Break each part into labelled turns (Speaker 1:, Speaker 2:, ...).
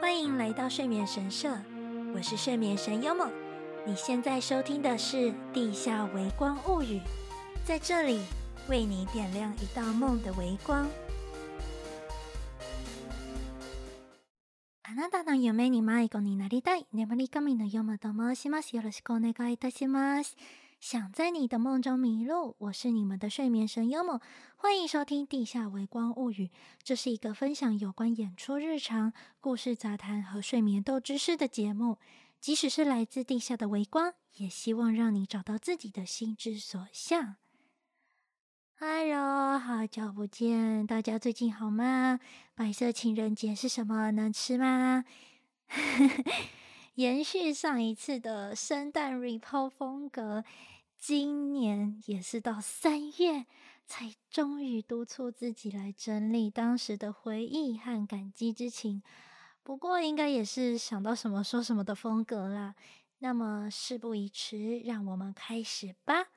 Speaker 1: 欢迎来到睡眠神社，我是睡眠神优梦。你现在收听的是《地下微光物语》，在这里为你点亮一道梦的微光。あなたの梦に迷子になりたい、眠り神のヨモと申します。よろしくお愿いいたします。 想在你的梦中迷路，我是你们的睡眠神优梦，欢迎收听《地下微光物语》。这是一个分享有关演出日常、故事杂谈和睡眠斗知识的节目。即使是来自地下的微光，也希望让你找到自己的心之所向。哎呦好久不见，大家最近好吗？白色情人节是什么？能吃吗？延续上一次的圣诞 report 风格。今年也是到三月，才终于督促自己来整理当时的回忆和感激之情。不过，应该也是想到什么说什么的风格啦。那么，事不宜迟，让我们开始吧。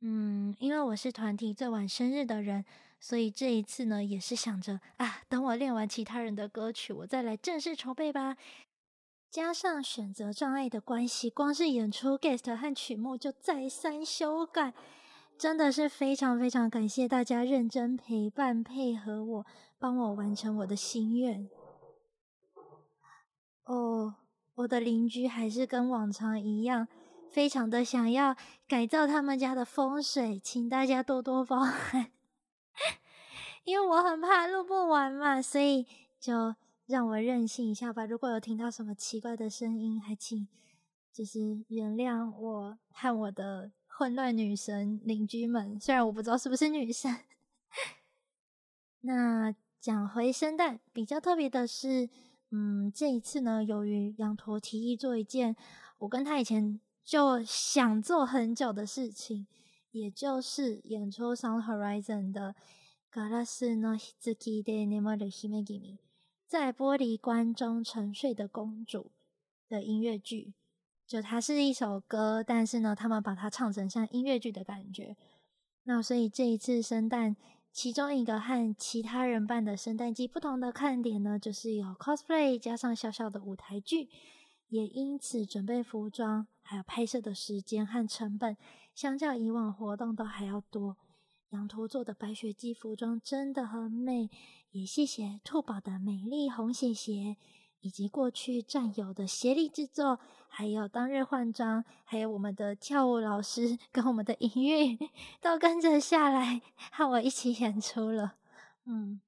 Speaker 1: 嗯，因为我是团体最晚生日的人，所以这一次呢，也是想着啊，等我练完其他人的歌曲，我再来正式筹备吧。加上选择障碍的关系，光是演出 guest 和曲目就再三修改，真的是非常非常感谢大家认真陪伴配合我，帮我完成我的心愿。哦，我的邻居还是跟往常一样，非常的想要改造他们家的风水，请大家多多包涵，因为我很怕录不完嘛，所以就。让我任性一下吧。如果有听到什么奇怪的声音，还请就是原谅我和我的混乱女神邻居们。虽然我不知道是不是女神。那讲回圣诞，比较特别的是，嗯，这一次呢，由于羊驼提议做一件我跟他以前就想做很久的事情，也就是演出 Sound Horizon 的《ガラスの棺で眠る姫君》。 在玻璃棺中沉睡的公主的音乐剧，就它是一首歌，但是呢，他们把它唱成像音乐剧的感觉。那所以这一次圣诞，其中一个和其他人办的圣诞季不同的看点呢，就是有 cosplay 加上小小的舞台剧，也因此准备服装还有拍摄的时间和成本，相较以往活动都还要多。羊驼做的白雪姬服装真的很美，也谢谢兔宝的美丽红鞋鞋，以及过去战友的协力制作，还有当日换装，还有我们的跳舞老师 跟我们的音乐都跟着下来和我一起演出了。嗯，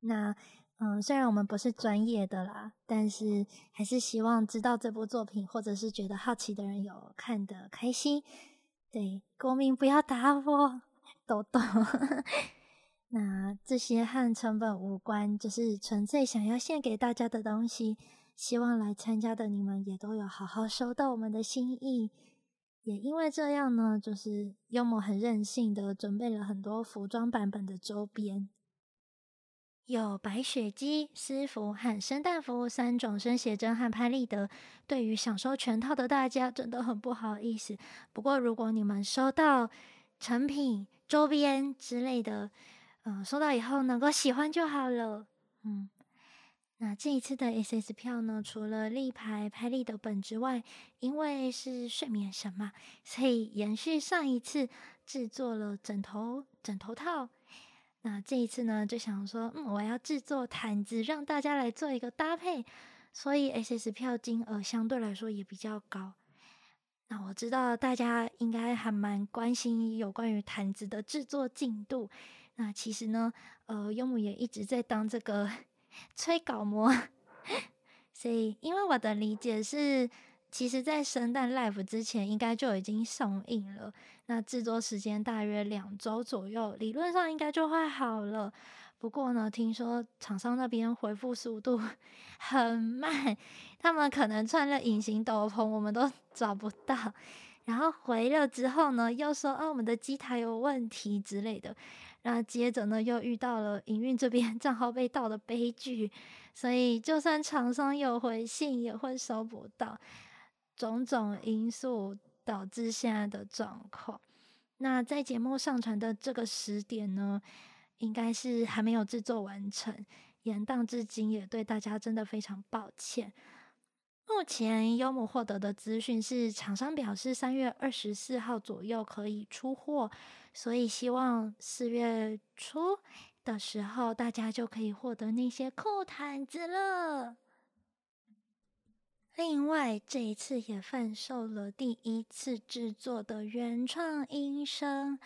Speaker 1: 那嗯，虽然我们不是专业的啦，但是还是希望知道这部作品，或者是觉得好奇的人有看得开心。对，国民不要打我。都懂，那这些和成本无关，就是纯粹想要献给大家的东西。希望来参加的你们也都有好好收到我们的心意。也因为这样呢，就是幽默很任性的准备了很多服装版本的周边，有白雪姬、私服和圣诞服三种生写真和拍立得。对于想收全套的大家，真的很不好意思。不过如果你们收到成品，周边之类的，嗯，收到以后能够喜欢就好了。嗯，那这一次的 SS 票呢，除了立牌拍立得本之外，因为是睡眠神嘛，所以延续上一次制作了枕头枕头套。那这一次呢，就想说，嗯，我要制作毯子，让大家来做一个搭配，所以 SS 票金额相对来说也比较高。那我知道大家应该还蛮关心有关于毯子的制作进度。那其实呢，呃，优木也一直在当这个 催稿魔，所以因为我的理解是，其实在圣诞 live 之前应该就已经上映了。那制作时间大约两周左右，理论上应该就会好了。不过呢，听说厂商那边回复速度 很慢，他们可能穿了隐形斗篷，我们都 找不到。然后回了之后呢，又说啊，我们的机台有问题之类的。然后接着呢，又遇到了营运这边 账号被盗的悲剧，所以就算厂商有回信，也会收不到。种种因素导致现在的状况。那在节目上传的这个时点呢，应该是还没有制作完成，延宕至今，也对大家真的非常抱歉。目前幽姆获得的资讯是，厂商表示三月二十四号左右可以出货，所以希望四月初的时候大家就可以获得那些酷毯子了。另外，这一次也贩售了第一次制作的原创音声。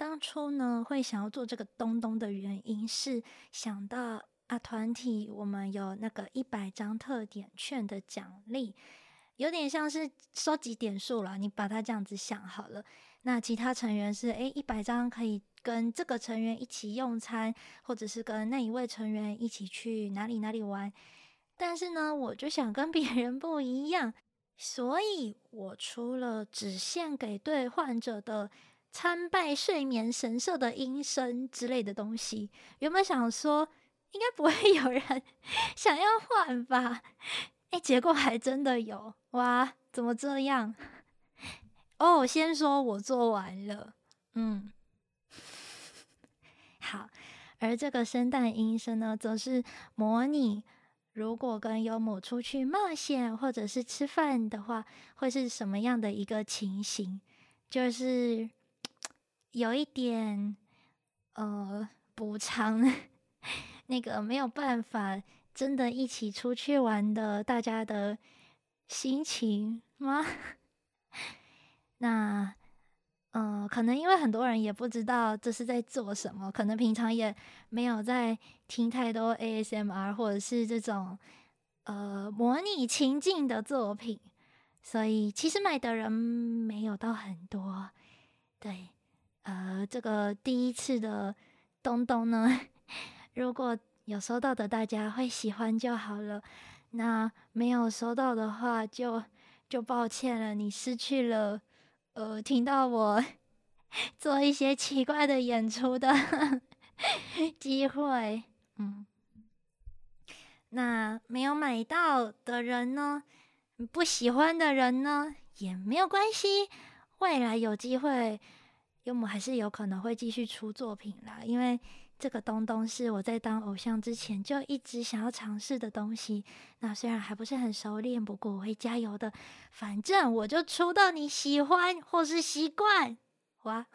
Speaker 1: 当初呢，会想要做这个东东的原因是想到。啊，团体我们有那个一百张特点券的奖励，有点像是收集点数了。你把它这样子想好了。那其他成员是诶，一百张可以跟这个成员一起用餐，或者是跟那一位成员一起去哪里哪里玩。但是呢，我就想跟别人不一样，所以我出了只献给对患者的参拜睡眠神社的音声之类的东西。原本想说。应该不会有人 想要换吧？哎，结果还真的有哇！怎么这样？哦，先说我做完了，嗯，好。而这个圣诞音声呢，则是模拟如果跟幽姆出去冒险或者是吃饭的话，会是什么样的一个情形？就是有一点呃补偿。那个没有办法真的一起出去玩的大家的心情吗？那，嗯、呃，可能因为很多人也不知道这是在做什么，可能平常也没有在听太多 ASMR 或者是这种呃模拟情境的作品，所以其实买的人没有到很多。对，呃，这个第一次的东东呢。如果有收到的，大家会喜欢就好了。那没有收到的话就，就抱歉了，你失去了呃听到我 做一些奇怪的演出的 机会。嗯，那没有买到的人呢，不喜欢的人呢，也没有关系。未来有机会，幽姆还是有可能会继续出作品啦，因为。这个东东是我在当偶像之前就一直想要尝试的东西。那虽然还不是很熟练，不过我会加油的。反正我就出到你喜欢或是习惯。哇，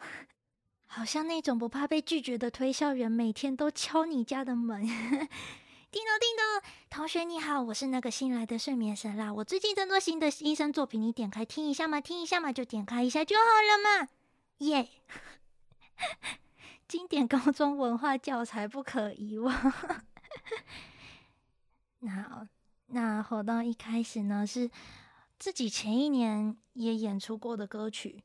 Speaker 1: 好像那种不怕被拒绝的推销员，每天都敲你家的门。叮咚叮咚，同学你好，我是那个新来的睡眠神啦。我最近在做新的音声作品，你点开听一下嘛，听一下嘛，就点开一下就好了嘛。耶、经典高中文化教材不可遗忘。那那活动一开始呢，是自己前一年也演出过的歌曲。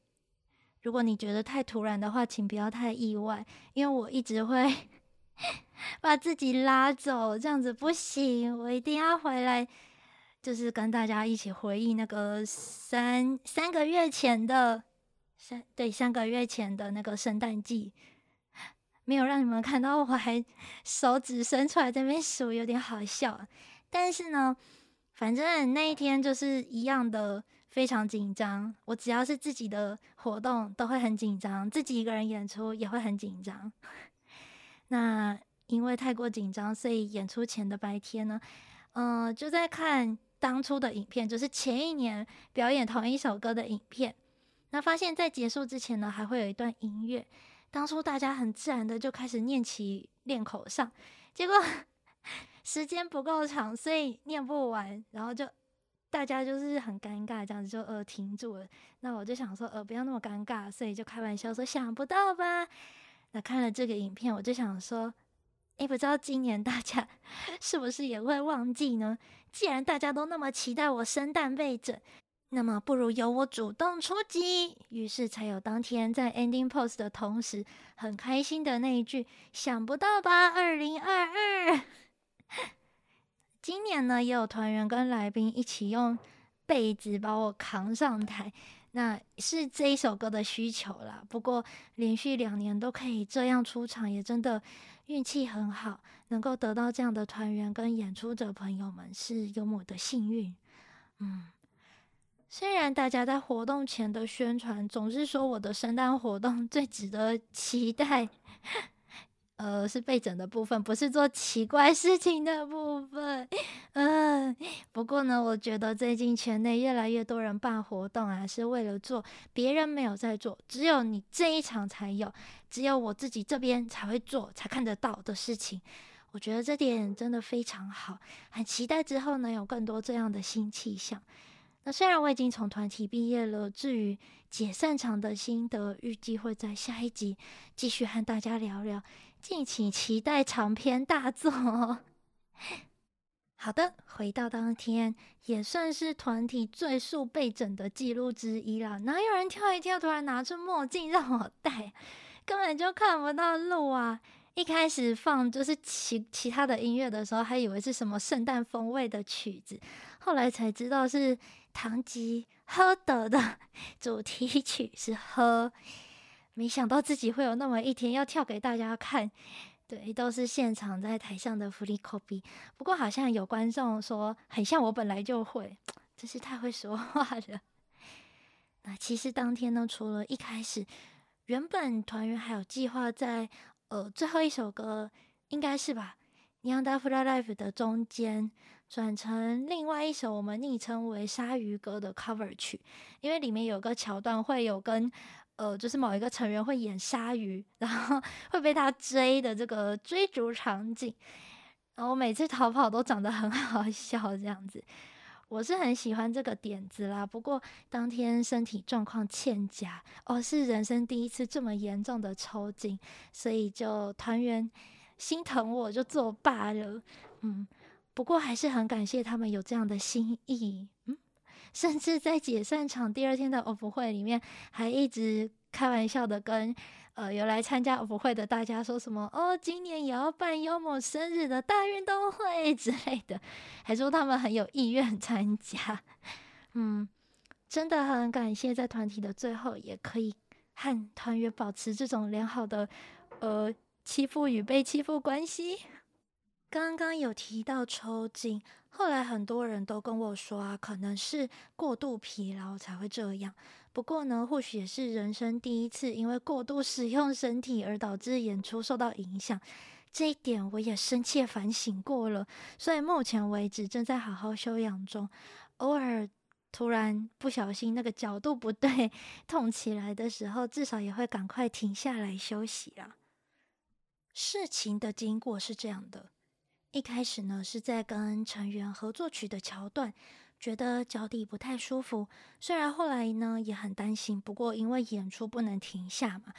Speaker 1: 如果你觉得太突然的话，请不要太意外，因为我一直会 把自己拉走，这样子不行。我一定要回来，就是跟大家一起回忆那个三三个月前的三对三个月前的那个圣诞季。没有让你们看到，我还手指伸出来在那边数，有点好笑。但是呢，反正那一天就是一样的，非常紧张。我只要是自己的活动都会很紧张，自己一个人演出也会很紧张。那因为太过紧张，所以演出前的白天呢，嗯、就在看当初的影片，就是前一年表演同一首歌的影片。那发现，在结束之前呢，还会有一段音乐。当初大家很自然的就开始念起练口上，结果 时间不够长，所以念不完，然后就大家就是很尴尬，这样子就呃停住了。那我就想说呃不要那么尴尬，所以就开玩笑说想不到吧。那看了这个影片，我就想说，诶，不知道今年大家 是不是也会忘记呢？既然大家都那么期待我生蛋被整。那么不如由我主动出击，于是才有当天在 ending pose 的同时，很开心的那一句“想不到吧，二零二二”。今年呢，也有团员跟来宾一起用被子把我扛上台，那是这一首歌的需求啦。不过连续两年都可以这样出场，也真的运气很好，能够得到这样的团员跟演出者朋友们，是有我的幸运。嗯。虽然大家在活动前的宣传总是说我的圣诞活动 最值得期待，呃，是被整的部分，不是做奇怪事情的部分。嗯、不过呢，我觉得最近圈内越来越多人办活动啊，是为了做别人没有在做，只有你这一场才有，只有我自己这边才会做，才看得到的事情。我觉得这点真的非常好，很期待之后能有更多这样的新气象。那虽然我已经从团体毕业了，至于解散场的心得，预计会在下一集继续和大家聊聊。敬请期待长篇大作哦。好的，回到当天，也算是团体最速被整的记录之一啦。哪有人跳一跳，突然拿出墨镜让我戴，根本就看不到路啊！一开始放就是其其他的音乐的时候，还以为是什么圣诞风味的曲子，后来才知道是唐吉诃德的 主题曲是《喝》。没想到自己会有那么一天要跳给大家看，对，都是现场在台上的福利 copy。不过好像有观众说很像我本来就会，真是太会说话了。那其实当天呢，除了一开始原本团员还有计划在呃最后一首歌应该是吧，《Neon Fly Life》的中间转成另外一首我们昵称为“鲨鱼歌”的 cover 曲，因为里面有个桥段会有跟。呃，就是某一个成员会演鲨鱼，然后 会被他追的这个追逐场景，然后每次逃跑都长得很好笑，这样子，我是很喜欢这个点子啦。不过当天身体状况欠佳，哦，是人生第一次这么严重的抽筋，所以就团员心疼我就作罢了。嗯，不过还是很感谢他们有这样的心意。嗯。甚至在解散场第二天的 off 会里面，还一直开玩笑的跟呃有来参加 off 会的大家说什么哦，今年也要办幽默生日的大运动会之类的，还说他们很有意愿参加。嗯，真的很感谢在团体的最后也可以和团员保持这种良好的呃欺负与被欺负关系。刚刚有提到抽筋。后来很多人都跟我说啊，可能是过度疲劳才会这样。不过呢，或许也是人生第一次因为过度使用身体而导致演出受到影响。这一点我也深切反省过了，所以目前为止正在好好休养中。偶尔突然不小心那个角度不对，痛起来的时候，至少也会赶快停下来休息啦。事情的经过是这样的。一开始呢，是在跟成员合作曲的桥段，觉得脚底不太舒服。虽然后来呢也很担心，不过因为演出不能停下嘛，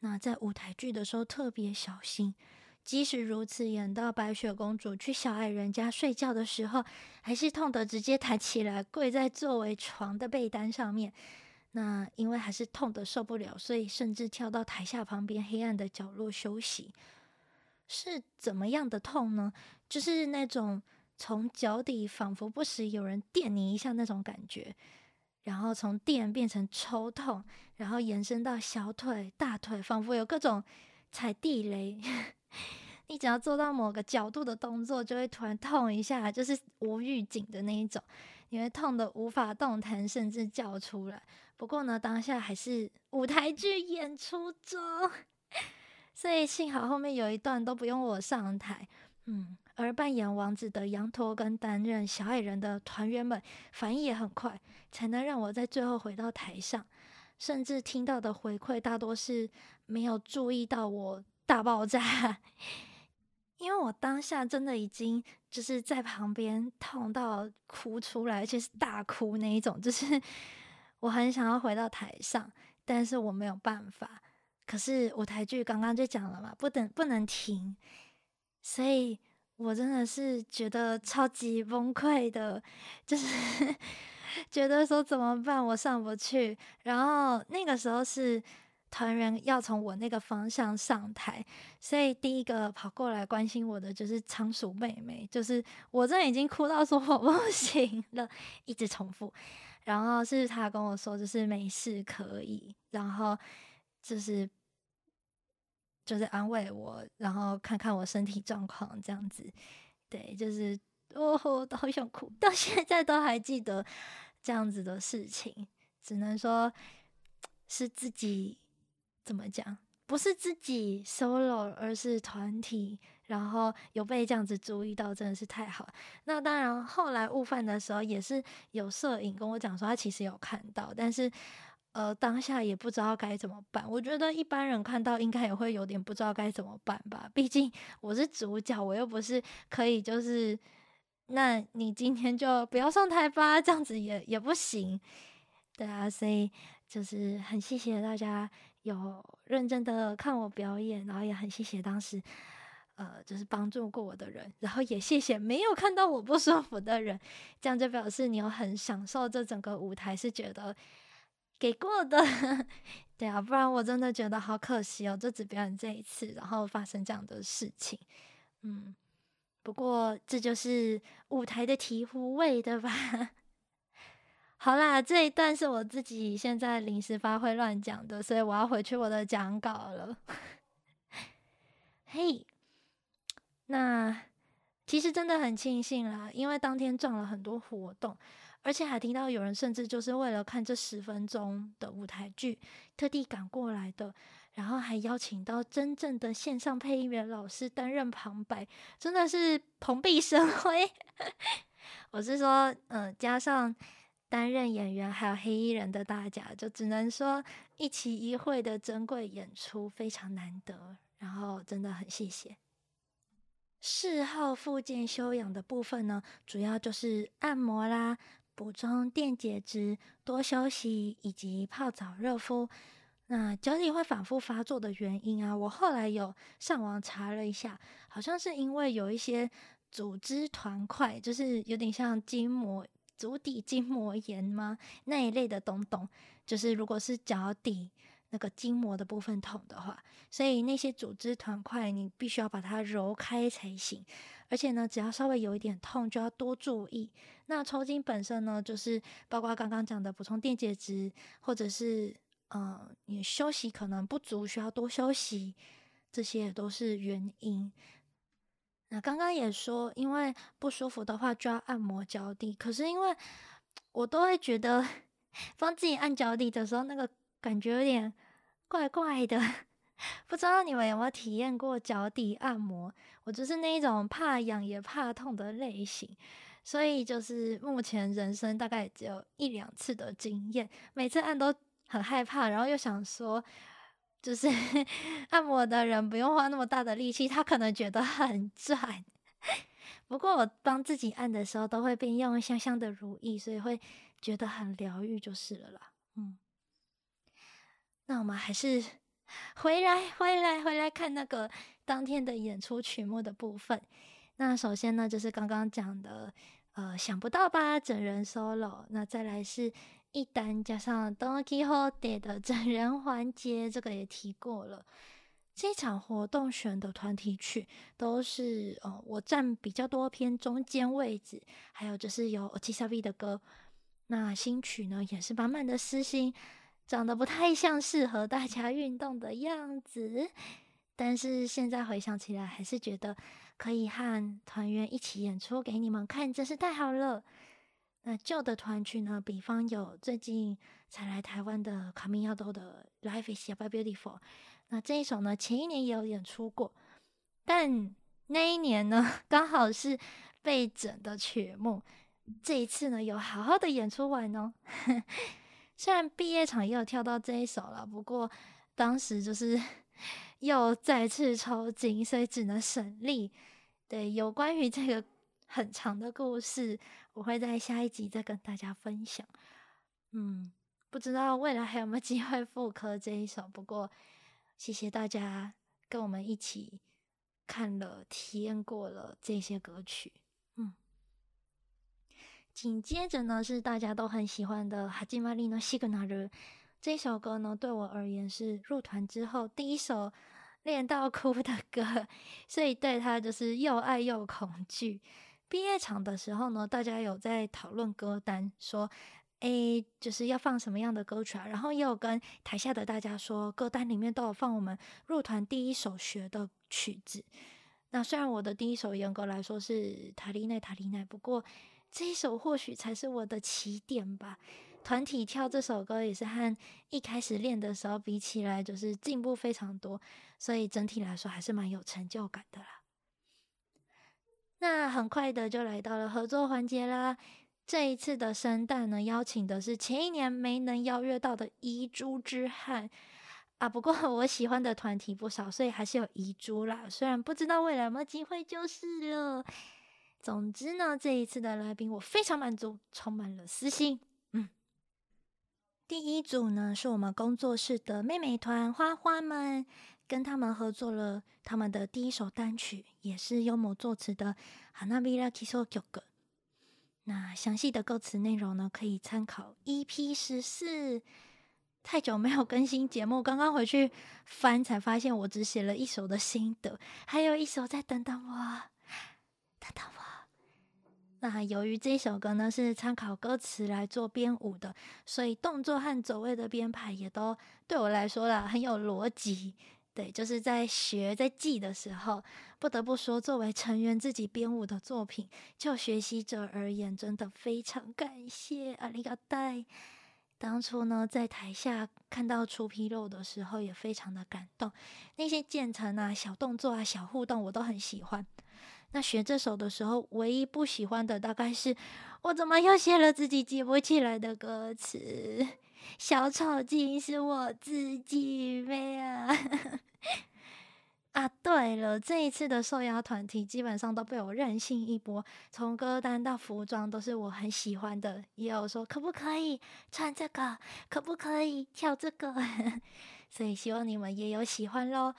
Speaker 1: 那在舞台剧的时候特别小心。即使如此，演到白雪公主去小矮人家睡觉的时候，还是痛得直接抬起来，跪在作为床的被单上面。那因为还是痛得受不了，所以甚至跳到台下旁边黑暗的角落休息。是怎么样的痛呢？就是那种从脚底仿佛不时有人电你一下那种感觉，然后从电变成抽痛，然后延伸到小腿、大腿，仿佛有各种踩地雷。你只要做到某个角度的动作，就会突然痛一下，就是无预警的那一种，你会痛得无法动弹，甚至叫出来。不过呢，当下还是舞台剧演出中。所以幸好后面有一段都不用我上台，嗯，而扮演王子的羊驼跟担任小矮人的团员们反应也很快，才能让我在最后回到台上，甚至听到的回馈大多是没有注意到我大爆炸，因为我当下真的已经就是在旁边痛到哭出来，而且是大哭那一种，就是 我很想要回到台上，但是我没有办法。可是舞台剧刚刚就讲了嘛，不等不能停，所以我真的是觉得超级崩溃的，就是 觉得说怎么办，我上不去。然后那个时候是团员要从我那个方向上台，所以第一个跑过来关心我的就是仓鼠妹妹，就是我真的已经哭到说我不 行了，一直重复。然后是她跟我说，就是没事可以，然后就是。就是安慰我，然后看看我身体状况这样子，对，就是哦，我都好想哭，到现在都还记得这样子的事情，只能说是自己怎么讲？不是自己 solo，而是团体，然后有被这样子注意到，真的是太好。那当然，后来悟饭的时候也是有摄影跟我讲说，他其实有看到，但是呃当下也不知道该怎么办。我觉得一般人看到应该也会有点不知道该怎么办吧，毕竟我是主角，我又不是可以就是，那你今天就不要上台吧，这样子也也不行。对啊，所以就是很谢谢大家。有认真的看我表演，然后也很谢谢当时，呃，就是帮助过我的人，然后也谢谢没有看到我不舒服的人，这样就表示你有很享受这整个舞台，是觉得给过的，对啊，不然我真的觉得好可惜哦，就只表演这一次，然后发生这样的事情，嗯，不过这就是舞台的醍醐味，对吧？好啦，这一段是我自己现在临时发挥乱讲的，所以我要回去我的讲稿了。嘿、那其实真的很庆幸啦，因为当天撞了很多活动，而且还听到有人甚至就是为了看这十分钟的舞台剧，特地赶过来的，然后还邀请到真正的线上配音员老师担任旁白，真的是蓬荜生辉。我是说，嗯、加上。担任演员还有黑衣人的大家，就只能说一期一会的珍贵演出非常难得，然后真的很谢谢。事后复健修养的部分呢，主要就是按摩啦、补充电解质、多休息以及泡澡热敷。那脚底会反复发作的原因啊，我后来有上网查了一下，好像是因为有一些组织团块，就是有点像筋膜。足底筋膜炎吗？那一类的东东，就是如果是脚底那个筋膜的部分痛的话，所以那些组织团块你必须要把它揉开才行。而且呢，只要稍微有一点痛，就要多注意。那抽筋本身呢，就是包括刚刚讲的补充电解质，或者是嗯你休息可能不足，需要多休息，这些都是原因。那刚刚也说，因为不舒服的话就要按摩脚底。可是因为我都会觉得 帮自己按脚底的时候，那个感觉有点怪怪的。不知道你们有没有体验过脚底按摩？我就是那一种怕痒也怕痛的类型，所以就是目前人生大概只有一两次的经验，每次按都很害怕，然后又想说。就是 按摩的人不用花那么大的力气，他可能觉得很赚。不过我帮自己按的时候，都会边用香香的乳液，所以会觉得很疗愈，就是了啦。嗯，那我们还是回来，回来，回来看那个当天的演出曲目的部分。那首先呢，就是刚刚讲的，呃，想不到吧，整人 solo。那再来是。一单加上 Don Quixote 的整人环节，这个也提过了。这场活动选的团体曲都是呃，我占比较多偏中间位置，还有就是有 Ochisabi 的歌。那新曲呢，也是满满的私心，长得不太像适合大家运动的样子。但是现在回想起来，还是觉得可以和团员一起演出给你们看，真是太好了。那旧的团曲呢？比方有最近才来台湾的卡米亚多的《Life Is Super Beautiful》。那这一首呢，前一年也有演出过，但那一年呢，刚好是被整的曲目。这一次呢，有好好的演出完哦。虽然毕业场也有跳到这一首了，不过当时就是 又再次抽筋，所以只能省力。对，有关于这个很长的故事。我会在下一集再跟大家分享。嗯，不知道未来还有没有机会复刻这一首。不过，谢谢大家跟我们一起看了、体验过了这些歌曲。嗯，紧接着呢是大家都很喜欢的《始まりのシグナル》这首歌呢，对我而言是入团之后第一首练到哭的歌，所以对它就是又爱又恐惧。毕业场的时候呢，大家有在讨论歌单，说，诶，就是要放什么样的歌曲啊？然后也有跟台下的大家说，歌单里面都有放我们入团第一首学的曲子。那虽然我的第一首严格来说是《塔利奈塔利奈》，不过 这一首或许才是我的起点吧。团体跳这首歌也是和一开始练的时候比起来，就是进步非常多，所以整体来说还是蛮有成就感的啦。那很快的就来到了合作环节啦。这一次的圣诞呢，邀请的是前一年没能邀约到的遗珠之汉啊。不过我喜欢的团体不少，所以还是有遗珠啦。虽然不知道未来有没有机会就是了。总之呢，这一次的来宾我非常满足，充满了私心。嗯，第一组呢是我们工作室的妹妹团花花们。跟他们合作了他们的第一首单曲，也是优摩作词的《花びらきそう曲》。那详细的歌词内容呢，可以参考 EP 十四。太久没有更新节目，刚刚回去翻才发现，我只写了一首的心得，还有一首在等等我，等等我。 那由于这首歌呢是参考歌词来做编舞的，所以动作和走位的编排也都对我来说啦很有逻辑。对，就是在学在记的时候，不得不说，作为成员自己编舞的作品，就学习者而言，真的非常感谢阿里嘎代。当初呢，在台下看到出纰漏的时候，也非常的感动。那些渐层啊、小动作啊、小互动，我都很喜欢。那学这首的时候，唯一不喜欢的大概是，我怎么又写了自己记不起来的歌词？小丑竟是我自己没啊！啊，对了，这一次的受邀团体基本上都被我任性一波，从歌单到服装都是我很喜欢的，也有说可不可以穿这个，可不可以跳这个，所以希望你们也有喜欢喽。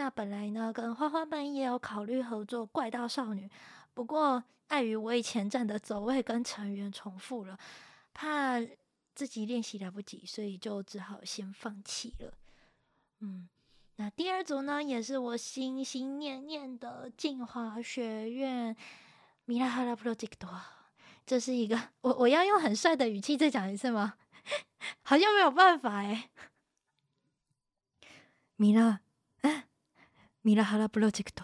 Speaker 1: 那本来呢，跟花花们也有考虑合作《怪盗少女》，不过碍于我以前站的走位跟成员重复了，怕自己练习来不及，所以就只好先放弃了。嗯，那第二组呢，也是我心心念念的镜华学院米拉哈拉 project。这是一个，我我要用很帅的语气再讲一次吗？好像没有办法哎。米拉，哎，米拉哈拉 project。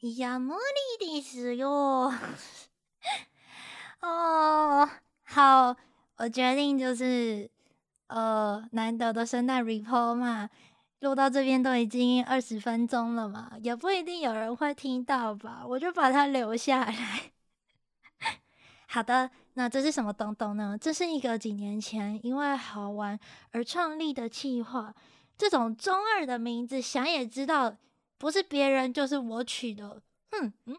Speaker 1: いや无理ですよ。哦。好，我决定就是，呃，难得的圣诞 report 嘛，录到这边都已经二十分钟了嘛，也不一定有人会听到吧，我就把它留下来。好的，那这是什么东东呢？这是一个几年前因为好玩而创立的企划， 这种中二的名字想也知道，不是别人就是我取的。哼，嗯。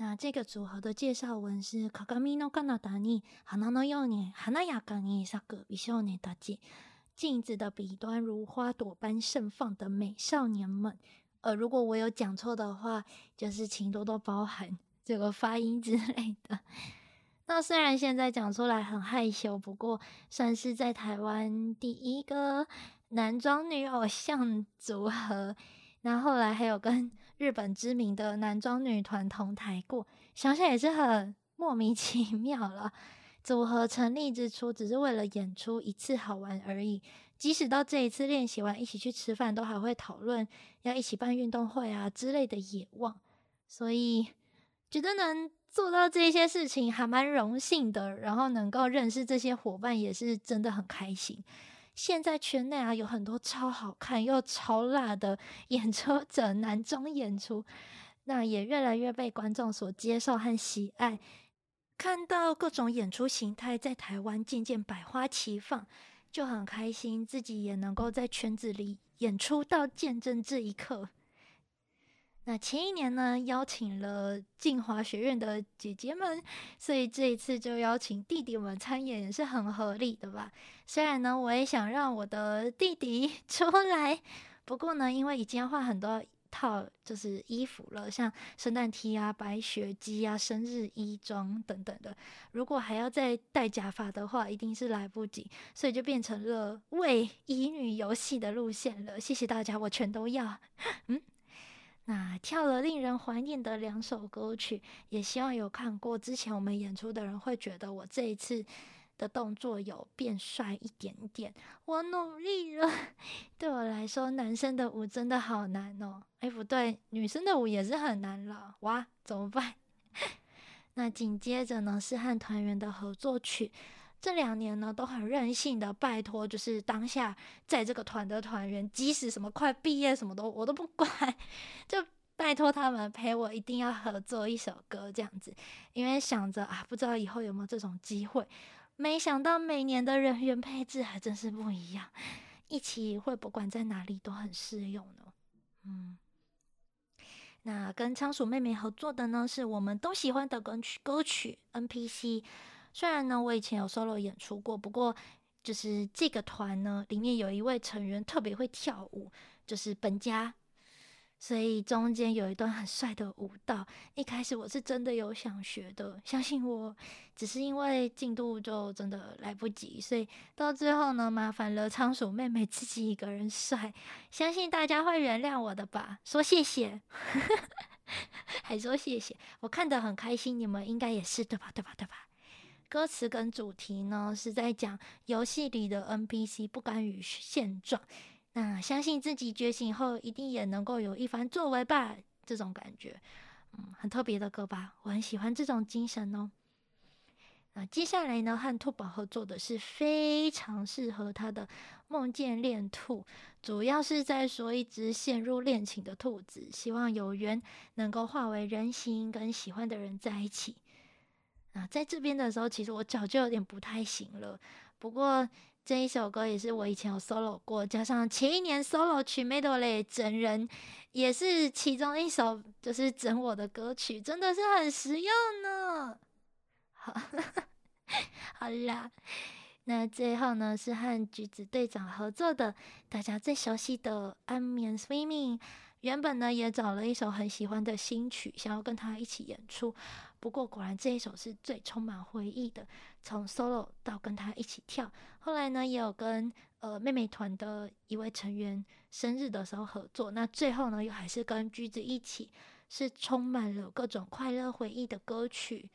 Speaker 1: 那这个组合的介绍文是：镜の彼方に花のように华やかに咲く美少年たち，镜子的彼端如花朵般盛放的美少年们。呃，如果我有讲错的话，就是请多多包涵这个发音之类的。那虽然现在讲出来很害羞，不过算是在台湾第一个 男装女偶像组合。然后，后来还有跟 日本知名的男装女团同台过，想想也是很 莫名其 妙了。组合成立之初只是为了演出一次好玩而已，即使到这一次练习完一起去吃饭，都还会讨论要一起办运动会啊之类的野望。所以觉得能做到这些事情还蛮荣幸的，然后能够认识这些伙伴也是真的很开心。现在圈内啊，有很多超好看又超辣的 演出者男装演出，那也越来越被观众所接受和喜爱。看到各种演出形态在台湾渐渐百花齐放，就很开心，自己也能够在圈子里演出到见证这一刻。那前一年呢，邀请了镜华学院的姐姐们，所以这一次就邀请弟弟们参演，也是很合理的吧。虽然呢，我也想让我的弟弟 出来，不过呢，因为已经要换很多套就是衣服了，像圣诞 T 啊、白雪姬啊、生日衣装等等的，如果还要再戴假发的话，一定是来不及，所以就变成了为乙女游戏的路线了。谢谢大家，我全都要。嗯。那跳了令人怀念的两首歌曲，也希望有看过之前我们演出的人会觉得我这一次的动作有变帅一点点。我努力了，对我来说，男生的舞真的好难哦。哎，不对，女生的舞也是很难了。哇，怎么办？那紧接着呢是和团员的合作曲。这两年呢，都很任性的拜托，就是当下在这个团的团员，即使什么快毕业什么都我都不管，就拜托他们陪我一定要合作一首歌这样子，因为想着啊，不知道以后有没有这种机会。没想到每年的人员配置还真是不一样，一起会不管在哪里都很适用呢。嗯，那跟仓鼠妹妹合作的呢，是我们都喜欢的歌曲歌曲 NPC。虽然呢，我以前有 solo 演出过，不过就是这个团呢，里面有一位成员特别会跳舞，就是本家，所以中间有一段很帅的舞蹈。一开始我是真的有想学的，相信我，只是因为进度就真的来不及，所以到最后呢，麻烦了仓鼠妹妹自己一个人帅，相信大家会原谅我的吧？说谢谢，还说谢谢，我看得很开心，你们应该也是对吧？对吧？对吧？歌词跟主题呢，是在讲游戏里的 NPC 不甘于现状，那相信自己觉醒后一定也能够有一番作为吧，这种感觉，嗯，很特别的歌吧，我很喜欢这种精神哦。那接下来呢，和兔宝合作的是非常适合他的《梦见恋兔》，主要是在说一只陷入恋情的兔子，希望有缘能够化为人形，跟喜欢的人在一起。啊，在这边的时候，其实我脚就有点不太行了。不过这一首歌也是我以前有 solo 过，加上前一年 solo 曲《Medley》整人，也是其中一首就是整我的歌曲，真的是很实用呢。好，好啦，那最后呢是和橘子队长合作的，大家最熟悉的《安眠 Swimming》。原本呢也找了一首很喜欢的新曲，想要跟他一起演出。不过果然这一首是最充满回忆的，从 solo 到跟他一起跳。后来呢也有跟呃妹妹团的一位成员生日的时候合作。那最后呢又还是跟橘子一起，是充满了各种快乐回忆的歌曲。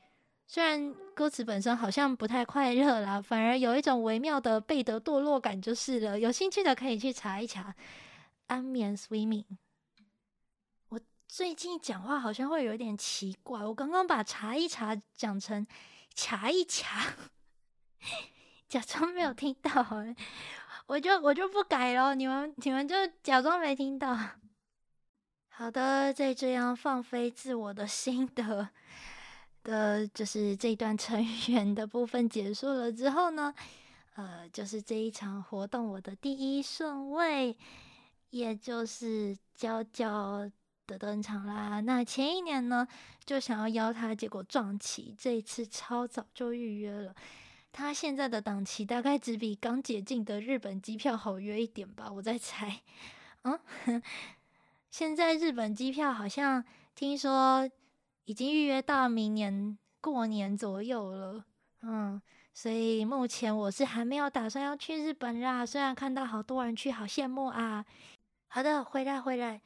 Speaker 1: 虽然歌词本身好像不太快乐啦，反而有一种微妙的贝德堕落感就是了。有兴趣的可以去查一查《安眠 Swimming》。最近讲话好像会有点奇怪，我刚刚把查一查讲成查一查，假装没有听到，我就我就不改了，你们你们就假装没听到。好的，在这样放飞自我的心得的，就是这段成员的部分结束了之后呢，呃，就是这一场活动我的第一顺位，也就是娇娇。的登场啦！那前一年呢，就想要邀他，结果撞期。这一次超早就预约了，他现在的档期大概只比刚解禁的日本机票好约一点吧，我在猜。嗯，现在日本机票好像听说已经预约到明年过年左右了。嗯，所以目前我是还没有打算要去日本啦。虽然看到好多人去，好羡慕啊。好的，回来回来。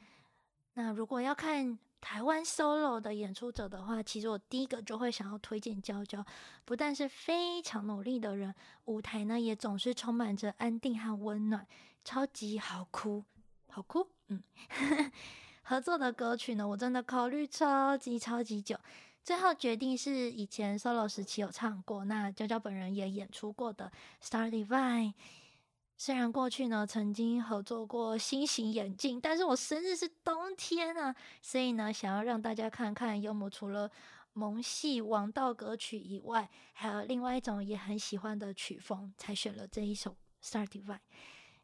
Speaker 1: 那如果要看台湾 solo 的演出者的话，其实我第一个就会想要推荐娇娇，不但是非常努力的人，舞台呢也总是充满着安定和温暖，超级好哭，好哭，嗯，合作的歌曲呢，我真的考虑超级超级久，最后决定是以前 solo 时期有唱过，那娇娇本人也演出过的《Star Divine》。虽然过去呢曾经合作过新型眼镜，但是我生日是冬天啊，所以呢想要让大家看看幽默除了萌系王道歌曲以外，还有另外一种也很喜欢的曲风，才选了这一首《Star Divine》。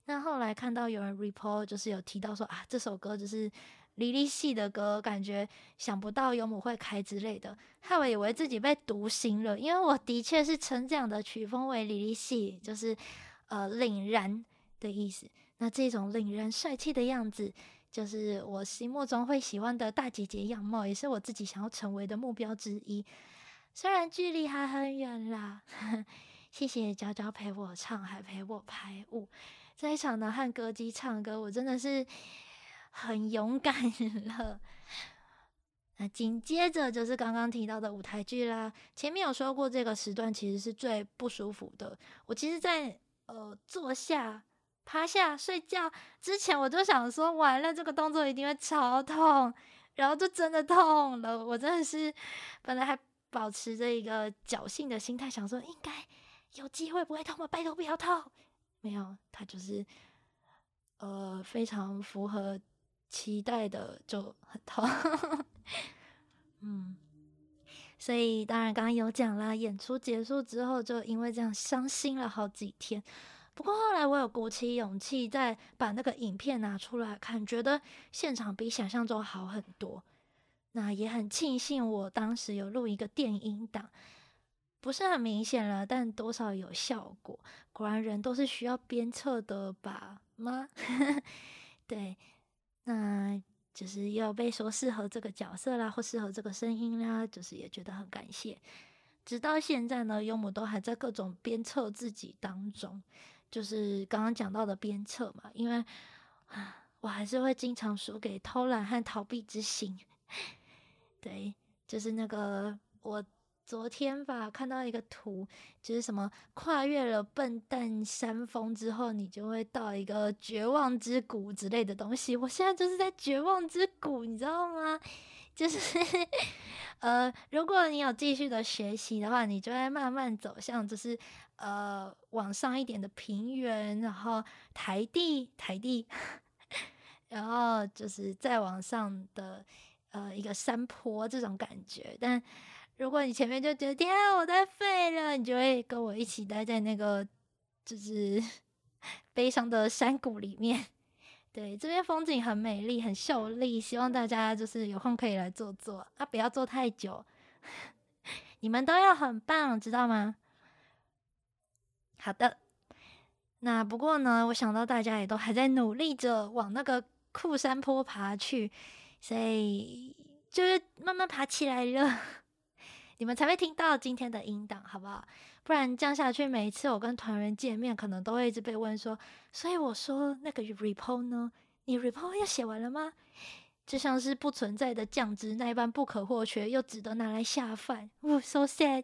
Speaker 1: 那后来看到有人 report，就是有提到说啊，这首歌就是莉莉系的歌，感觉想不到幽默会开之类的，害我以为自己被读心了，因为我的确是称这样的曲风为莉莉系，就是。呃，凛然的意思。那这种凛然帅气的样子，就是我心目中会喜欢的大姐姐样貌，也是我自己想要成为的目标之一。虽然距离还很远啦，谢谢娇娇陪我唱，还陪我排舞。这一场呢，和歌姬唱歌，我真的是很勇敢了。那紧接着就是刚刚提到的舞台剧啦。前面有说过，这个时段其实是最不舒服的。我其实，在呃，坐下、趴下、睡觉之前，我就想说，完了，这个动作一定会超痛，然后就真的痛了。我真的是本来还保持着一个侥幸的心态，想说应该有机会不会痛吧，拜托不要痛。没有，他就是呃非常符合期待的就很痛。嗯，所以当然刚刚有讲啦，演出结束之后就因为这样伤心了好几天。不过后来我有鼓起勇气再把那个影片拿出来看，觉得现场比想象中好很多。那也很庆幸我当时有录一个电音档，不是很明显了，但多少有效果。果然人都是需要鞭策的吧？吗？对，那就是要被说适合这个角色啦，或适合这个声音啦，就是也觉得很感谢。直到现在呢，优母都还在各种鞭策自己当中。就是刚刚讲到的鞭策嘛，因为啊，我还是会经常输给偷懒和逃避之心。对，就是那个我昨天吧看到一个图，就是什么跨越了笨蛋山峰之后，你就会到一个绝望之谷之类的东西。我现在就是在绝望之谷，你知道吗？就是呃，如果你有继续的学习的话，你就会慢慢走向就是。呃，往上一点的平原，然后台地，台地，然后就是再往上的呃一个山坡这种感觉。但如果你前面就觉得天啊，我太废了，你就会跟我一起待在那个就是 悲伤的山谷里面。对，这边风景很美丽，很秀丽，希望大家就是有空可以来坐坐啊，不要坐太久。你们都要很棒，知道吗？好的，那不过呢，我想到大家也都还在努力着往那个酷山坡爬去，所以就是慢慢爬起来了，你们才会听到今天的音档，好不好？不然这样下去，每一次我跟团员见面，可能都会一直被问说，所以我说那个 report 呢？你 report 要写完了吗？就像是不存在的酱汁那一般不可或缺，又值得拿来下饭。哦，so sad。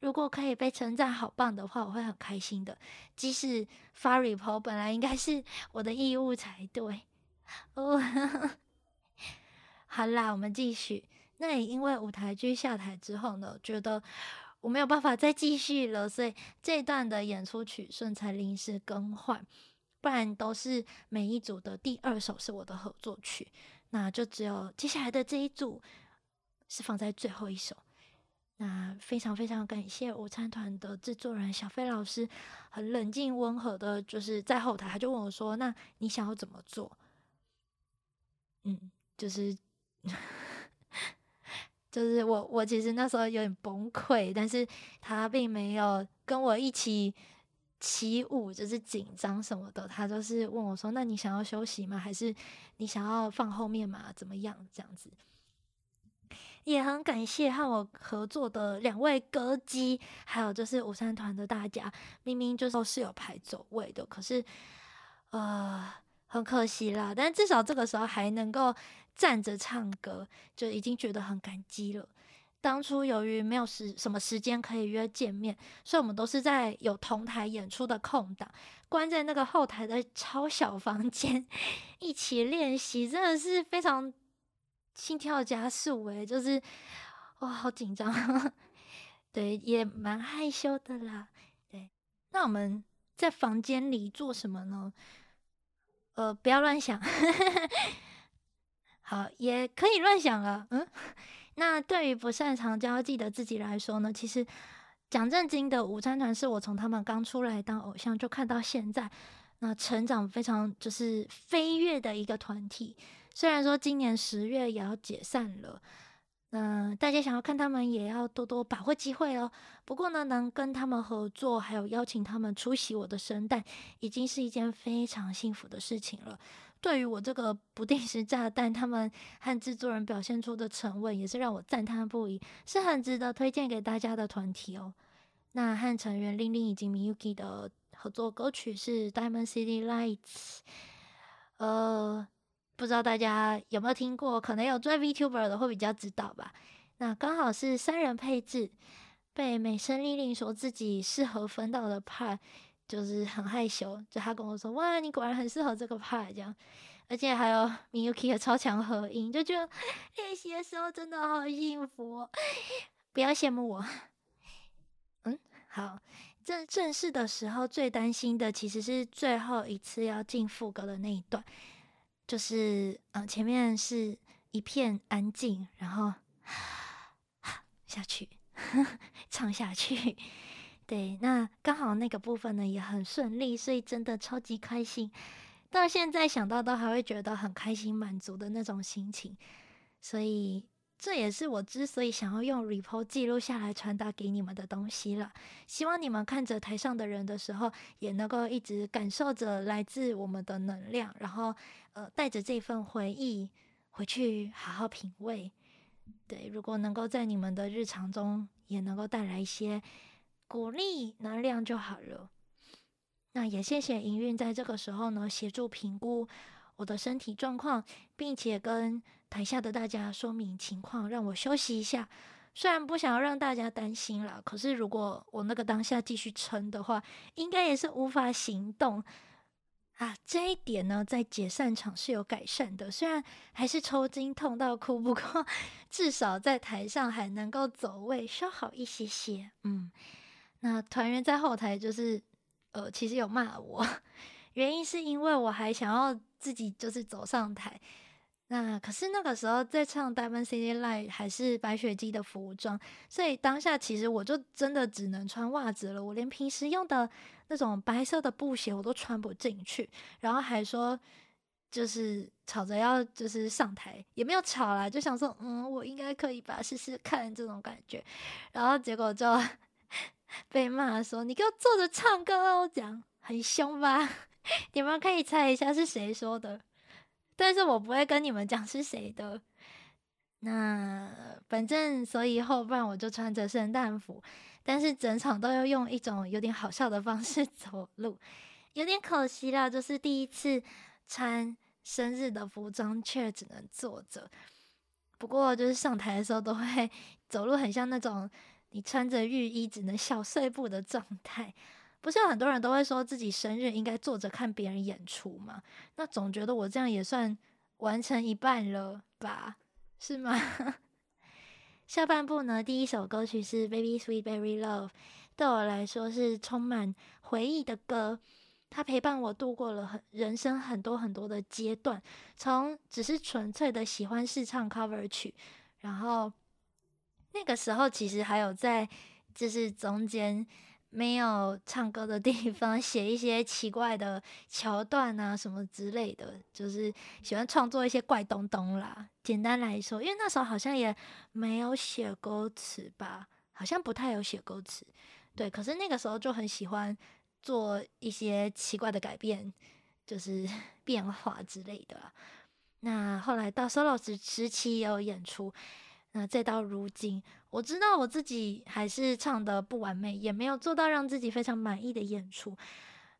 Speaker 1: 如果可以被称赞好棒的话，我会很开心的。即使发 report 本来应该是我的义务才对。哦，好啦，我们继续。那也因为舞台剧下台之后呢，觉得我没有办法再继续了，所以这段的演出曲顺才临时更换，不然都是每一组的第二首是我的合作曲，那就只有接下来的这一组是放在最后一首。那非常非常感谢午餐团的制作人小飞老师，很冷静温和的，就是在后台他就问我说：“那你想要怎么做？”嗯，就是就是我我其实那时候有点崩溃，但是他并没有跟我一起起舞，就是紧张什么的，他就是问我说：“那你想要休息吗？还是你想要放后面吗？怎么样？”这样子。也很感谢和我合作的两位歌姬，还有就是午餐团的大家，明明就是是有排走位的，可是呃很可惜啦。但至少这个时候还能够站着唱歌，就已经觉得很感激了。当初由于没有时什么时间可以约见面，所以我们都是在有同台演出的空档，关在那个后台的超小房间一起练习，真的是非常。心跳加速，诶，就是哇，好紧张，对，也蛮害羞的啦。对，那我们在房间里做什么呢？呃，不要乱想，好，也可以乱想了。嗯，那对于不擅长交际的自己来说呢，其实讲正经的，午餐团是我从他们刚出来当偶像就看到现在，那成长非常就是飞跃的一个团体。虽然说今年十月也要解散了，嗯、大家想要看他们也要多多把握机会哦。不过呢，能跟他们合作，还有邀请他们出席我的圣诞，已经是一件非常幸福的事情了。对于我这个不定时炸弹，他们和制作人表现出的沉稳，也是让我赞叹不已，是很值得推荐给大家的团体哦。那和成员玲玲以及 Miyuki 的合作歌曲是《Diamond City Lights》，呃。不知道大家有没有听过？可能有追 VTuber 的会比较知道吧。那刚好是三人配置，被美声丽玲说自己适合分到的 part，就是很害羞，就他跟我说：“哇，你果然很适合这个 part。”这样，而且还有 Miyuki 的超强合音，就觉得练习的时候真的好幸福哦。不要羡慕我。嗯，好。正正式的时候，最担心的其实是最后一次要进副歌的那一段，就是嗯、前面是一片安静，然后 下去呵 呵唱下去。对，那刚好那个部分呢也很顺利，所以真的超级开心。到现在想到都还会觉得很开心、满足的那种心情，所以。这也是我之所以想要用 report 记录下来传达给你们的东西了。希望你们看着台上的人的时候，也能够一直感受着来自我们的能量，然后呃带着这份回忆回去好好品味。对，如果能够在你们的日常中也能够带来一些鼓励能量就好了。那也谢谢营运在这个时候呢协助评估我的身体状况，并且跟台下的大家说明情况，让我休息一下。虽然不想要让大家担心了，可是如果我那个当下继续撑的话，应该也是无法行动啊。这一点呢，在解散场是有改善的，虽然还是抽筋痛到哭，不过至少在台上还能够走位，稍好一些些。嗯，那团员在后台就是呃，其实有骂我，原因是因为我还想要自己就是走上台。那可是那个时候在唱《Diamond City Light》还是白雪姬的服装，所以当下其实我就真的只能穿袜子了。我连平时用的那种白色的布鞋我都穿不进去，然后还说就是吵着要就是上台，也没有吵啦，就想说嗯，我应该可以吧，试试看这种感觉。然后结果就 被骂说你给我坐着唱歌哦，这样很凶吧？你们可以猜一下是谁说的？但是我不会跟你们讲是谁的。那反正所以后半我就穿着圣诞服，但是整场都要用一种有点好笑的方式 走路，有点可惜啦。就是第一次穿生日的服装，却只能坐着。不过就是上台的时候都会走路，很像那种你穿着浴衣只能小碎步的状态。不是有很多人都会说自己生日应该坐着看别人演出吗？那总觉得我这样也算完成一半了吧？是吗？下半部呢，第一首歌曲是《Baby Sweet Baby Love》，对我来说是充满回忆的歌。它陪伴我度过了很人生很多很多的阶段，从只是纯粹的喜欢试唱 cover 曲，然后那个时候其实还有在就是中间。没有唱歌的地方，写一些奇怪的桥段啊，什么之类的，就是喜欢创作一些怪东东啦。简单来说，因为那时候好像也没有写歌词吧，好像不太有写歌词。对，可是那个时候就很喜欢做一些奇怪的改变，就是 变化之类的。那后来到 solo 时时期也有演出。那再到如今，我知道我自己还是唱得不完美，也没有做到让自己非常满意的演出。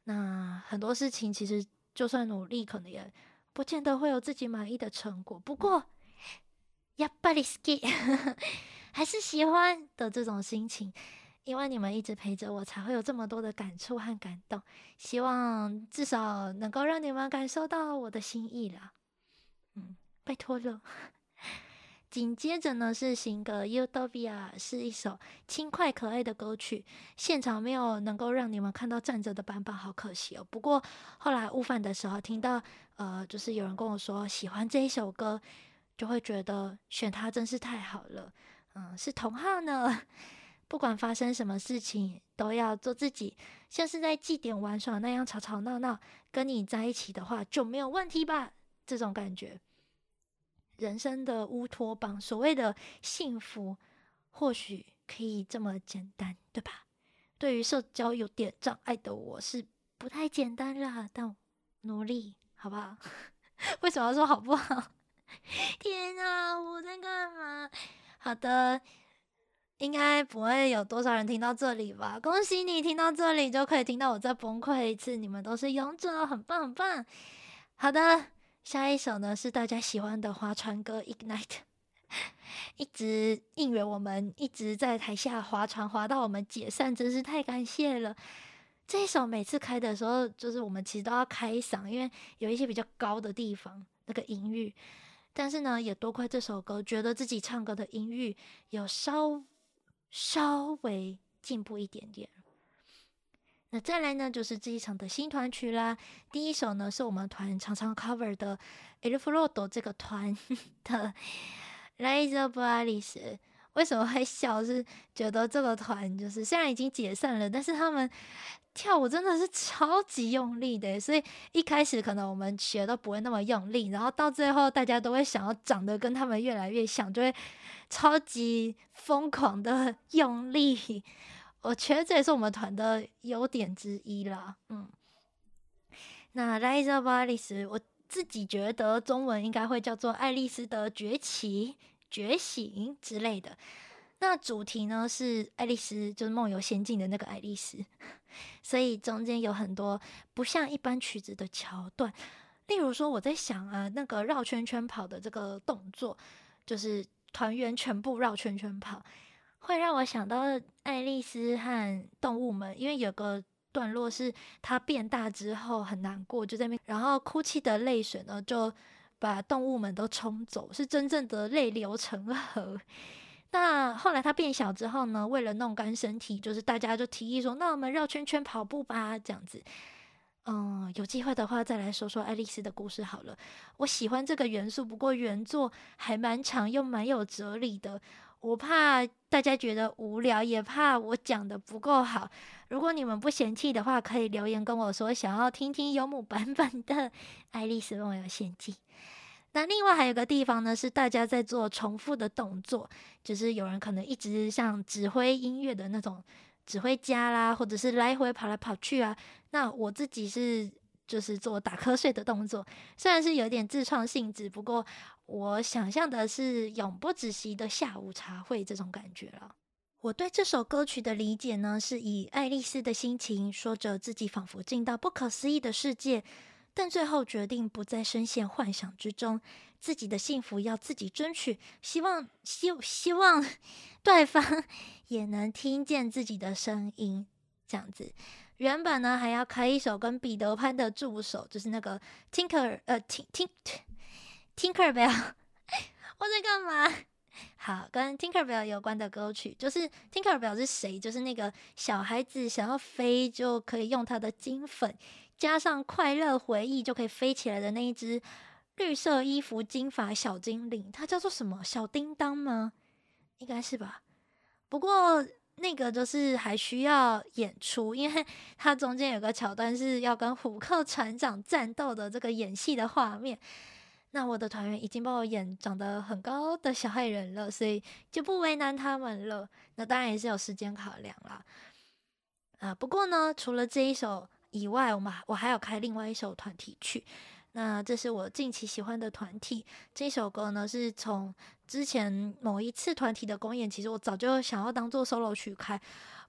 Speaker 1: 那很多事情其实就算努力，可能也不见得会有自己满意的成果。不过，やっぱり好き，还是喜欢的这种心情，因为你们一直陪着我，才会有这么多的感触和感动。希望至少能够让你们感受到我的心意了。嗯，拜托了。 紧接着呢是新歌《Utopia》，是一首轻快可爱的歌曲。现场没有能够让你们看到站着的版本，好可惜哦。不过后来悟饭的时候听到，呃，就是有人跟我说喜欢这一首歌，就会觉得选它真是太好了。嗯，是同号呢。不管发生什么事情，都要做自己，像是在祭典玩耍那样吵吵闹闹，跟你在一起的话就没有问题吧？这种感觉。人生的乌托邦，所谓的幸福，或许可以这么简单，对吧？对于社交有点障碍的我，是不太简单啦，但努力，好不好？为什么要说好不好？天啊，我在干嘛？好的，应该不会有多少人听到这里吧？恭喜你听到这里，就可以听到我再崩溃一次。你们都是勇者，很棒很棒。好的。下一首呢是大家喜欢的划船歌《Ignite》，一直应援我们，一直在台下划船划到我们解散，真是太感谢了。这一首每次开的时候，就是我们其实都要开嗓，因为有一些比较高的地方那个音域。但是呢，也多亏这首歌，觉得自己唱歌的音域有稍稍微进步一点点。那再来呢，就是这一场的新团曲啦。第一首呢，是我们团常常 cover 的 Il Flauto 这个团 的《Rise of Alice》。为什么会笑？是觉得这个团就是虽然已经解散了，但是他们跳舞真的是超级用力的。所以一开始可能我们学都不会那么用力，然后到最后大家都会想要长得跟他们越来越像，就会超级疯狂的用力。我觉得这也是我们团的优点之一啦，嗯。那《Rise of Alice》，我自己觉得中文应该会叫做《爱丽丝的崛起》、《觉醒》之类的。那主题呢是爱丽丝，就是梦游仙境的那个爱丽丝，所以中间有很多不像一般曲子的桥段。例如说，我在想啊，那个绕圈圈跑的这个动作，就是团员全部绕圈圈跑。会让我想到爱丽丝和动物们，因为有个段落是她变大之后很难过，就在那边，然后哭泣的泪水呢就把动物们都冲走，是真正的泪流成河。那后来她变小之后呢，为了弄干身体，就是大家就提议说，那我们绕圈圈跑步吧，这样子。嗯，有机会的话再来说说爱丽丝的故事好了。我喜欢这个元素，不过原作还蛮长又蛮有哲理的。我怕大家觉得无聊，也怕我讲得不够好。如果你们不嫌弃的话，可以留言跟我说，想要听听游牧版本的《爱丽丝梦游仙境》。那另外还有个地方呢，是大家在做重复的动作，就是有人可能一直像指挥音乐的那种指挥家啦，或者是来回跑来跑去啊。那我自己是就是做打瞌睡的动作，虽然是有点自创性质，不过。我想象的是永不止息的下午茶会这种感觉了。我对这首歌曲的理解呢，是以爱丽丝的心情说着自己仿佛进到不可思议的世界，但最后决定不再深陷幻想之中，自己的幸福要自己争取，希望希希望对方 也能听见自己的声音。这样子，原本呢还要开一首跟彼得潘的助手，就是那个 Tinker 呃听听。Tinkerbell，我在干嘛？好，跟 Tinkerbell 有关的歌曲，就是 Tinkerbell 是谁？就是那个小孩子想要飞就可以用他的金粉，加上快乐回忆就可以飞起来的那一只绿色衣服金发小精灵，它叫做什么？小叮当吗？应该是吧。不过那个就是还需要演出，因为 它中间有个桥段是要跟虎克船长战斗的这个演戏的画面。那我的团员已经帮我演长得很高的小矮人了，所以就不为难他们了。那当然也是有时间考量啦。啊，不过呢，除了这一首以外，我们我还有开另外一首团体曲。那这是我近期喜欢的团体。这首歌呢，是从之前某一次团体的公演，其实我早就想要当做 solo 曲开，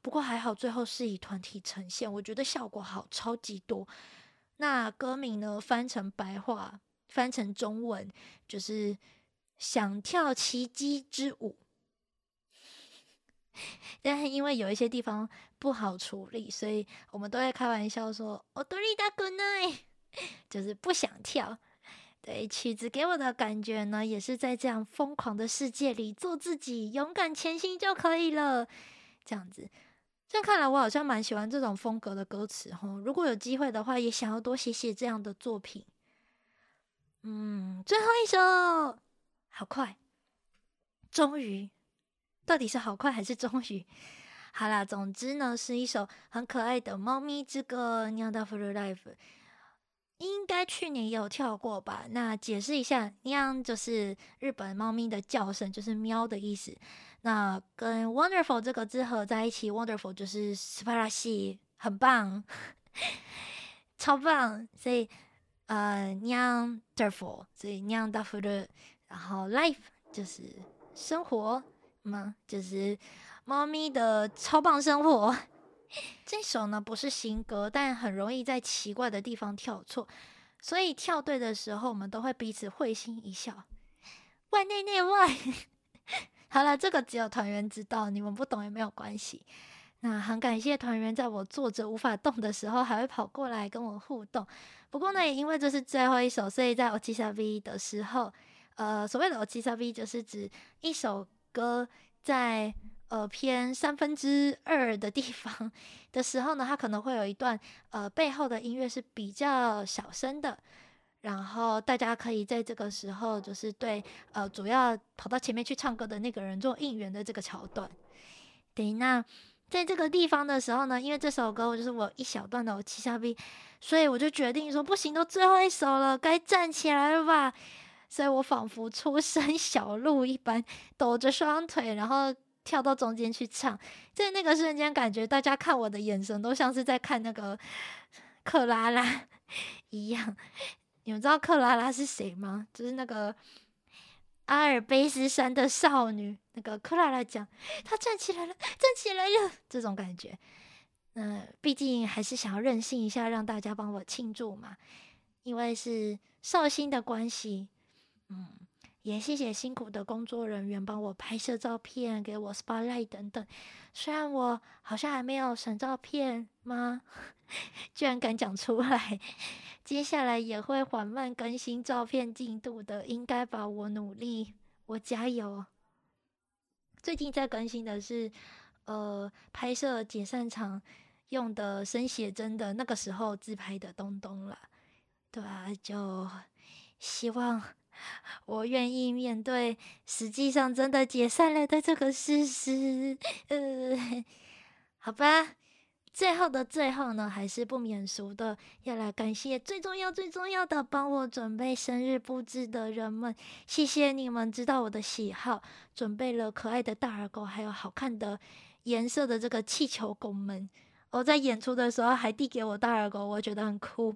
Speaker 1: 不过还好最后是以团体呈现，我觉得效果好超级多。那歌名呢，翻成白话。翻成中文就是想跳奇迹之舞，但是因为有一些地方不好处理，所以我们都会开玩笑说“踊りたくない”，就是不想跳。对，曲子给我的感觉呢，也是在这样疯狂的世界里做自己，勇敢前行就可以了。这样子，这样看来我好像蛮喜欢这种风格的歌词齁。如果有机会的话，也想要多写写这样的作品。 嗯，最后一首，好快，终于，到底是好快还是终于？好啦，总之呢，是一首很可爱的《猫咪之歌》《Nyang-da-ful Life》，应该去年也有跳过吧？那解释一下，Nyang 就是日本猫咪的叫声，就是喵的意思。那跟 Wonderful 这个字合在一起，Wonderful 就是素晴らしい，很棒，超棒，所以。 呃，酿 wonderful，所以酿 wonderful，然后 life 就是生活嘛，就是猫咪的超棒生活。这首呢不是新歌，但很容易在奇怪的地方跳错，所以跳对的时候，我们都会彼此会心一笑。外内内外，好了，这个只有团员知道，你们不懂也没有关系。那很感谢团员在我坐着无法动的时候，还会跑过来跟我互动。不过呢，也因为这是最后一首，所以在オチサビ的时候，呃，所谓的オチサビ就是指一首歌在 呃偏三分之二的地方的时候呢，它可能会有一段呃背后的音乐是比较小声的，然后大家可以在这个时候就是对呃主要跑到前面去唱歌的那个人做应援的这个桥段。对，那 在这个地方的时候呢，因为这首歌我就是我一小段的我七下 B，所以我就决定说不行，都最后一首了，该站起来了吧。所以我仿佛出生小鹿一般，抖着双腿，然后跳到中间去唱。在那个瞬间，感觉大家看我的眼神都像是在看那个克拉拉 一样。你们知道克拉拉是谁吗？就是那个阿尔卑斯山的少女，那个克拉拉讲，她站起来了，站起来了，这种感觉。嗯、毕竟还是想要任性一下，让大家帮我庆祝嘛，因为是寿星的关系。嗯，也谢谢辛苦的工作人员帮我拍摄照片，给我 spotlight 等等。虽然我好像还没有选照片吗？居然敢讲出来！接下来也会缓慢更新照片进度的，应该吧？我努力，我加油。最近在更新的是，呃，拍摄解散场用的生写真的那个时候自拍的东东了。对啊，就希望。我愿意面对实际上真的解散了的这个事实。呃，好吧，最后的最后呢，还是不免俗的要来感谢最重要最重要的帮我准备生日布置的人们，谢谢你们知道我的喜好，准备了可爱的大耳狗，还有好看的颜色的这个气球狗们。我在演出的时候还递给我大耳狗，我觉得很酷。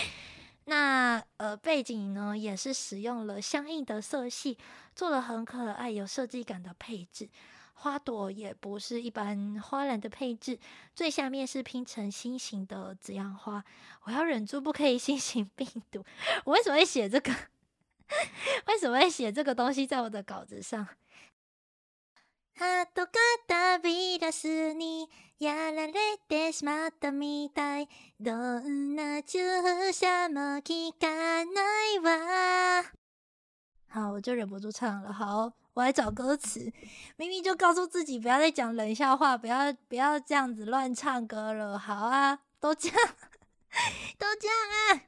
Speaker 1: 那呃，背景呢也是使用了相应的色系，做了很可爱、有设计感的配置。花朵也不是一般花篮的配置，最下面是拼成心形的紫阳花。我要忍住不可以新型病毒。我为什么会写这个？为什么会写这个东西在我的稿子上？哈多嘎达比拉斯尼亚拉雷德斯马达米代，どんな注射も効かないわ。好，我就忍不住唱了。好， 我来找歌词。明明就告诉自己不要再讲冷笑话，不要不要这样子乱唱歌了。好啊，都这样，都这样啊。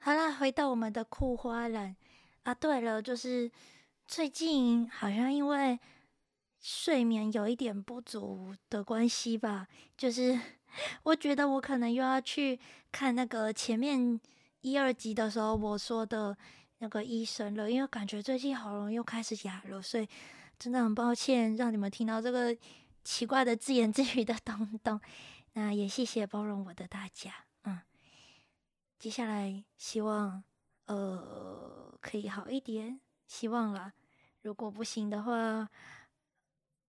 Speaker 1: 好啦，回到我们的酷花篮啊。对了，就是。最近好像因为睡眠有一点不足的关系吧，就是 我觉得我可能又要去看那个前面一二集的时候我说的那个医生了，因为感觉最近喉咙又开始哑了，所以真的很抱歉让你们听到这个奇怪的自言自语的东东。那也谢谢包容我的大家，嗯，接下来希望呃可以好一点。希望啦，如果不行的话，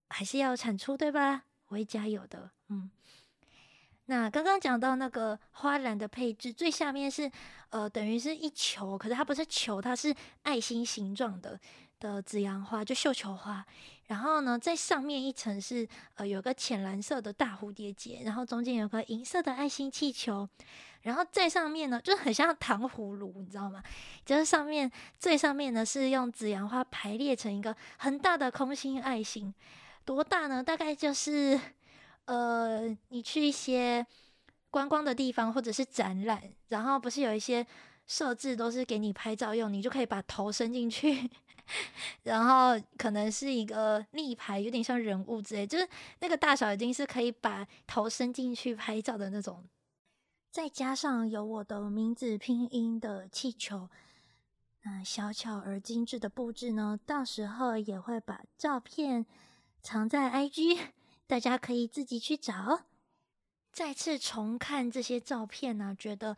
Speaker 1: 还是要产出，对吧？我会加油的。嗯，那刚刚讲到那个花篮的配置，最下面是呃，等于是一球，可是它不是球，它是爱心形状的的紫阳花，就绣球花。然后呢，在上面一层是呃，有个浅蓝色的大蝴蝶结，然后中间有个银色的爱心气球。然后在上面呢，就很像糖葫芦，你知道吗？就是上面最上面呢是用紫阳花排列成一个很大的空心爱心，多大呢？大概就是呃，你去一些观光的地方或者是展览，然后不是有一些设置都是给你拍照用，你就可以把头伸进去，然后可能是一个立牌，有点像人物之类，就是那个大小已经是可以把头伸进去拍照的那种。再加上有我的名字拼音的气球，那小巧而精致的布置呢，到时候也会把照片藏在 IG，大家可以自己去找。再次重看这些照片呢，觉得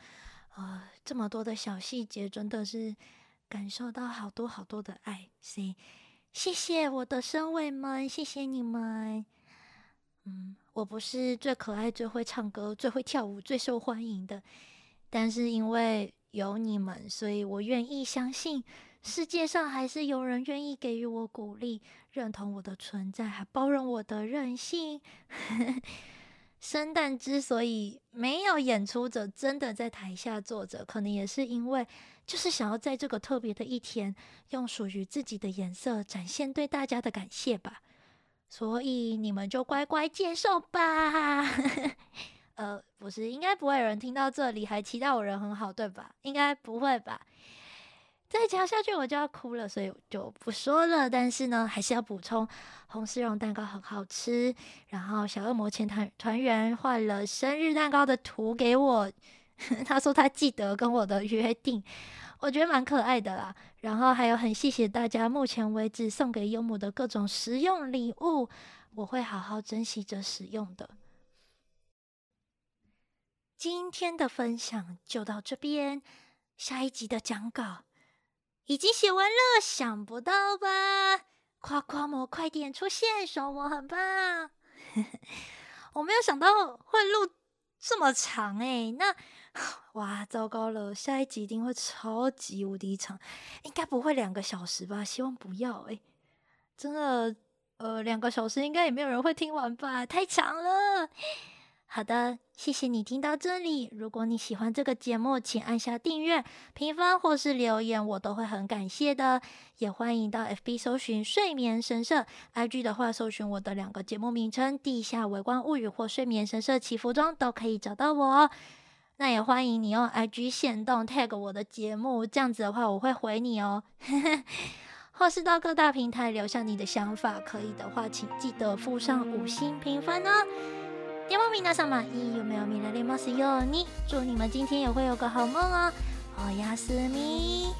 Speaker 1: 呃这么多的小细节，真的是感受到好多好多的爱。所以谢谢我的身位们，谢谢你们。嗯，我不是最可爱、最会唱歌、最会跳舞、最受欢迎的，但是因为有你们，所以我愿意相信世界上还是有人愿意给予我鼓励、认同我的存在，还包容我的任性。圣诞之所以没有演出者真的在台下坐着，可能也是因为就是想要在这个特别的一天，用属于自己的颜色展现对大家的感谢吧。所以你们就乖乖接受吧。呃，不是，应该不会有人听到这里还期待我人很好，对吧？应该不会吧？再讲下去我就要哭了，所以我就不说了。但是呢，还是要补充，红丝绒蛋糕很好吃。然后小恶魔前团团员画了生日蛋糕的图给我，他说他记得跟我的约定，我觉得蛮可爱的啦。然后还有很谢谢大家目前为止送给优母的各种实用礼物，我会好好珍惜着使用的。今天的分享就到这边，下一集的讲稿。已经写完了，想不到吧？夸夸魔快点出现，说我很棒。我没有想到会录这么长诶，那 哇，糟糕了，下一集一定会超级无敌长，应该不会两个小时吧？希望不要诶，真的，呃，两个小时应该也没有人会听完吧？太长了。好的，谢谢你听到这里。如果你喜欢这个节目，请按下订阅、评分或是留言，我都会很感谢的。也欢迎到 FB 搜寻“睡眠神社 ”，IG 的话搜寻我的两个节目名称“地下微观物语”或“睡眠神社祈福钟”，都可以找到我哦。那也欢迎你用 IG 限动 tag 我的节目，这样子的话我会回你哦。或是到各大平台留下你的想法，可以的话请记得附上五星评分哦。夜猫咪娜桑玛伊有没有米来连猫是有你？祝你们今天也会有个好梦哦！我亚斯咪。